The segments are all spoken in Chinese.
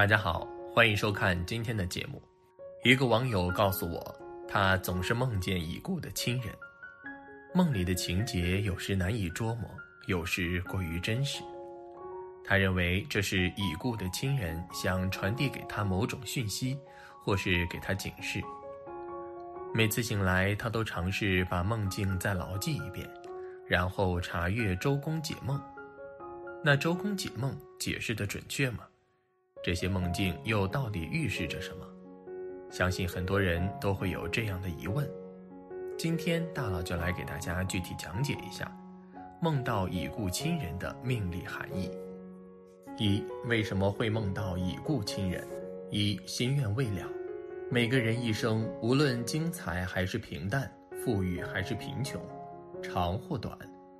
大家好，欢迎收看今天的节目。一个网友告诉我，他总是梦见已故的亲人，梦里的情节有时难以捉摸，有时过于真实。他认为这是已故的亲人想传递给他某种讯息，或是给他警示。每次醒来，他都尝试把梦境再牢记一遍，然后查阅周公解梦。那周公解梦解释的准确吗？这些梦境又到底预示着什么？相信很多人都会有这样的疑问。今天大佬就来给大家具体讲解一下梦到已故亲人的命理含义。一、为什么会梦到已故亲人？一、心愿未了。每个人一生，无论精彩还是平淡，富裕还是贫穷，长或短，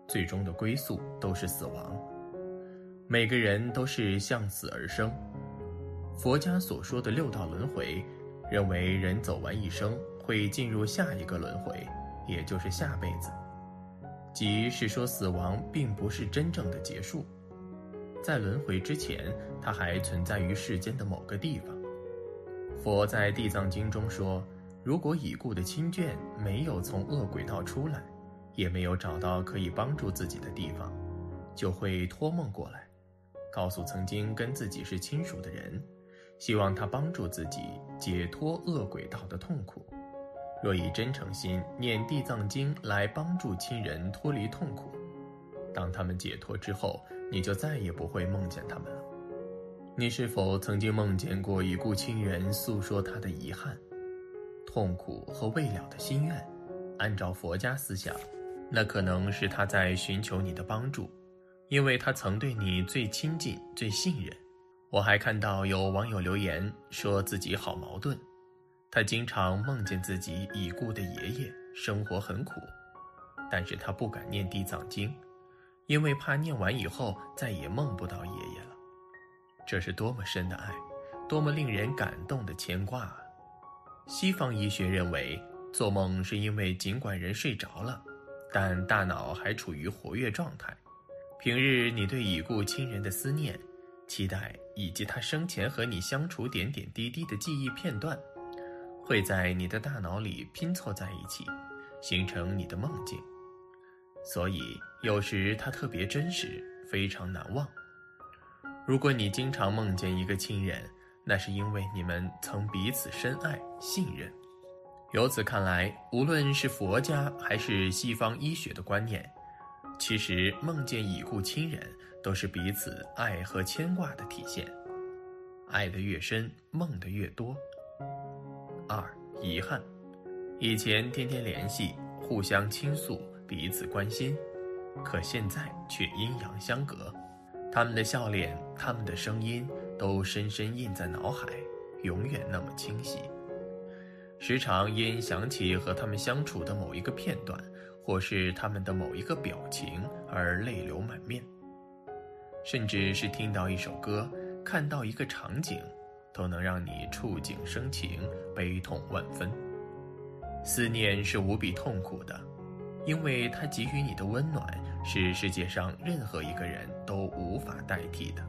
最终的归宿都是死亡。每个人都是向死而生。佛家所说的六道轮回，认为人走完一生会进入下一个轮回，也就是下辈子，即是说死亡并不是真正的结束，在轮回之前，它还存在于世间的某个地方。佛在《地藏经》中说，如果已故的亲眷没有从恶鬼道出来，也没有找到可以帮助自己的地方，就会托梦过来。告诉曾经跟自己是亲属的人，希望他帮助自己解脱恶鬼道的痛苦。若以真诚心念地藏经来帮助亲人脱离痛苦，当他们解脱之后，你就再也不会梦见他们了。你是否曾经梦见过已故亲人诉说他的遗憾、痛苦和未了的心愿？按照佛家思想，那可能是他在寻求你的帮助。因为他曾对你最亲近、最信任。我还看到有网友留言说自己好矛盾，他经常梦见自己已故的爷爷，生活很苦，但是他不敢念地藏经，因为怕念完以后再也梦不到爷爷了。这是多么深的爱，多么令人感动的牵挂啊！西方医学认为，做梦是因为尽管人睡着了，但大脑还处于活跃状态。平日你对已故亲人的思念、期待，以及他生前和你相处点点滴滴的记忆片段，会在你的大脑里拼凑在一起，形成你的梦境。所以有时他特别真实，非常难忘。如果你经常梦见一个亲人，那是因为你们曾彼此深爱、信任。由此看来，无论是佛家还是西方医学的观念。其实，梦见已故亲人都是彼此爱和牵挂的体现，爱得越深，梦的越多。二、遗憾，以前天天联系，互相倾诉，彼此关心，可现在却阴阳相隔。他们的笑脸，他们的声音，都深深印在脑海，永远那么清晰。时常因想起和他们相处的某一个片段。或是他们的某一个表情而泪流满面，甚至是听到一首歌、看到一个场景，都能让你触景生情、悲痛万分。思念是无比痛苦的，因为它给予你的温暖是世界上任何一个人都无法代替的。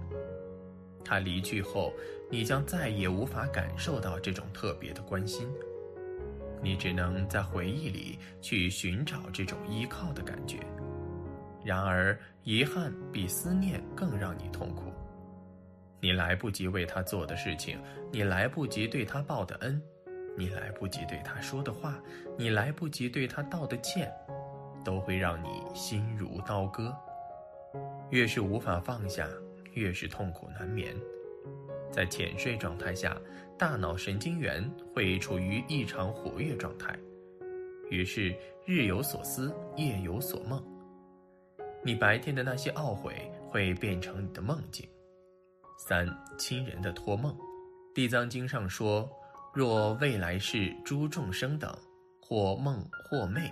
他离去后，你将再也无法感受到这种特别的关心。你只能在回忆里去寻找这种依靠的感觉，然而遗憾比思念更让你痛苦。你来不及为他做的事情，你来不及对他报的恩，你来不及对他说的话，你来不及对他道的歉，都会让你心如刀割。越是无法放下，越是痛苦难眠。在浅睡状态下，大脑神经元会处于异常活跃状态，于是日有所思，夜有所梦。你白天的那些懊悔会变成你的梦境。三亲人的托梦，《地藏经》上说：若未来世诸众生等，或梦或寐，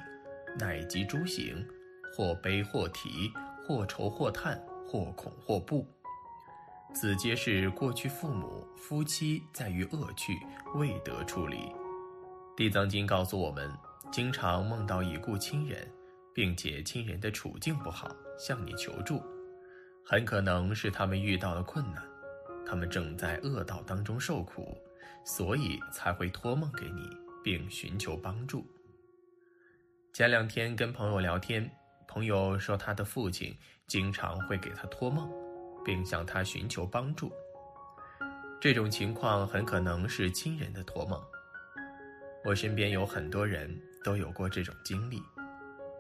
乃及诸行，或悲或啼，或愁或叹，或恐或怖。此皆是过去父母、夫妻在于恶趣未得处理。《地藏经》告诉我们，经常梦到已故亲人，并且亲人的处境不好，向你求助，很可能是他们遇到了困难，他们正在恶道当中受苦，所以才会托梦给你，并寻求帮助。前两天跟朋友聊天，朋友说他的父亲经常会给他托梦，并向他寻求帮助。这种情况很可能是亲人的托梦。我身边有很多人都有过这种经历，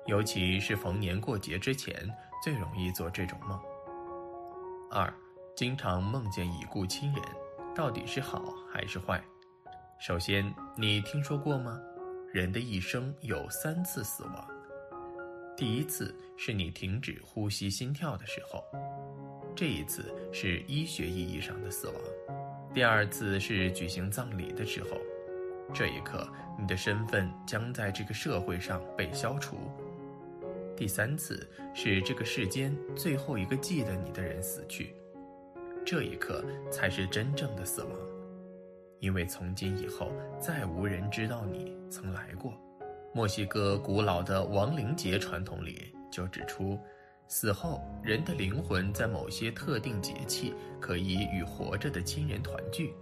尤其是逢年过节之前最容易做这种梦。二，经常梦见已故亲人，到底是好还是坏？首先，你听说过吗？人的一生有三次死亡，第一次是你停止呼吸心跳的时候，这一次是医学意义上的死亡；第二次是举行葬礼的时候。这一刻，你的身份将在这个社会上被消除。第三次是这个世间最后一个记得你的人死去，这一刻才是真正的死亡，因为从今以后再无人知道你曾来过。墨西哥古老的亡灵节传统里就指出，死后人的灵魂在某些特定节气可以与活着的亲人团聚。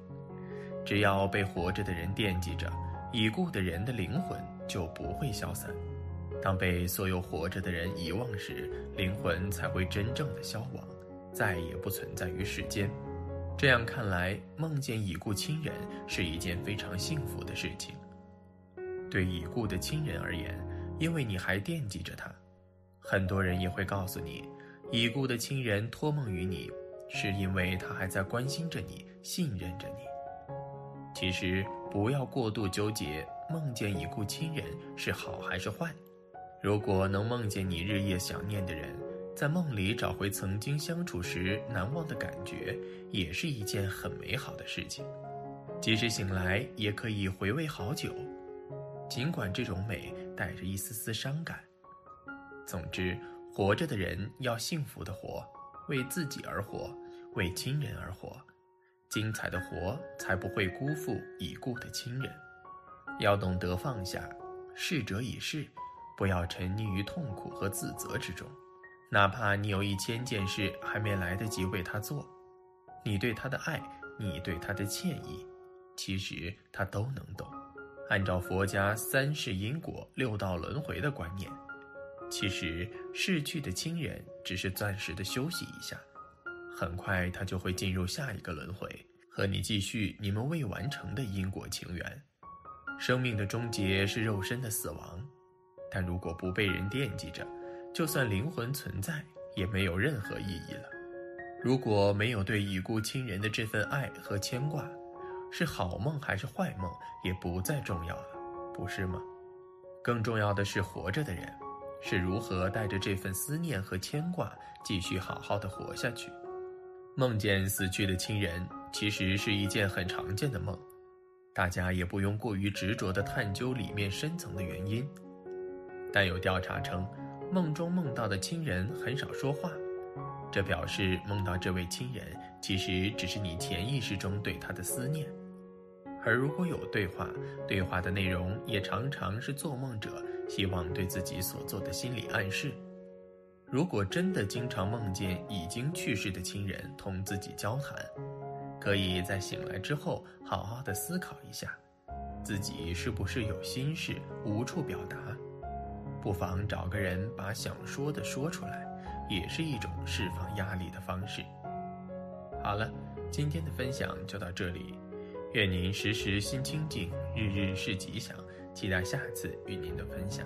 只要被活着的人惦记着，已故的人的灵魂就不会消散。当被所有活着的人遗忘时，灵魂才会真正的消亡，再也不存在于世间。这样看来，梦见已故亲人是一件非常幸福的事情。对已故的亲人而言，因为你还惦记着他，很多人也会告诉你，已故的亲人托梦于你，是因为他还在关心着你，信任着你。其实不要过度纠结梦见已故亲人是好还是坏。如果能梦见你日夜想念的人，在梦里找回曾经相处时难忘的感觉，也是一件很美好的事情。即使醒来，也可以回味好久，尽管这种美带着一丝丝伤感。总之，活着的人要幸福的活，为自己而活，为亲人而活。精彩的活，才不会辜负已故的亲人。要懂得放下，逝者已逝，不要沉溺于痛苦和自责之中。哪怕你有一千件事还没来得及为他做，你对他的爱，你对他的歉意，其实他都能懂。按照佛家三世因果、六道轮回的观念，其实逝去的亲人只是暂时的休息一下。很快，他就会进入下一个轮回，和你继续你们未完成的因果情缘。生命的终结是肉身的死亡，但如果不被人惦记着，就算灵魂存在，也没有任何意义了。如果没有对已故亲人的这份爱和牵挂，是好梦还是坏梦也不再重要了，不是吗？更重要的是活着的人，是如何带着这份思念和牵挂，继续好好的活下去。梦见死去的亲人，其实是一件很常见的梦，大家也不用过于执着的探究里面深层的原因。但有调查称，梦中梦到的亲人很少说话，这表示梦到这位亲人其实只是你潜意识中对他的思念。而如果有对话，对话的内容也常常是做梦者希望对自己所做的心理暗示。如果真的经常梦见已经去世的亲人同自己交谈，可以在醒来之后好好的思考一下，自己是不是有心事无处表达，不妨找个人把想说的说出来，也是一种释放压力的方式。好了，今天的分享就到这里，愿您时时心清静，日日是吉祥，期待下次与您的分享。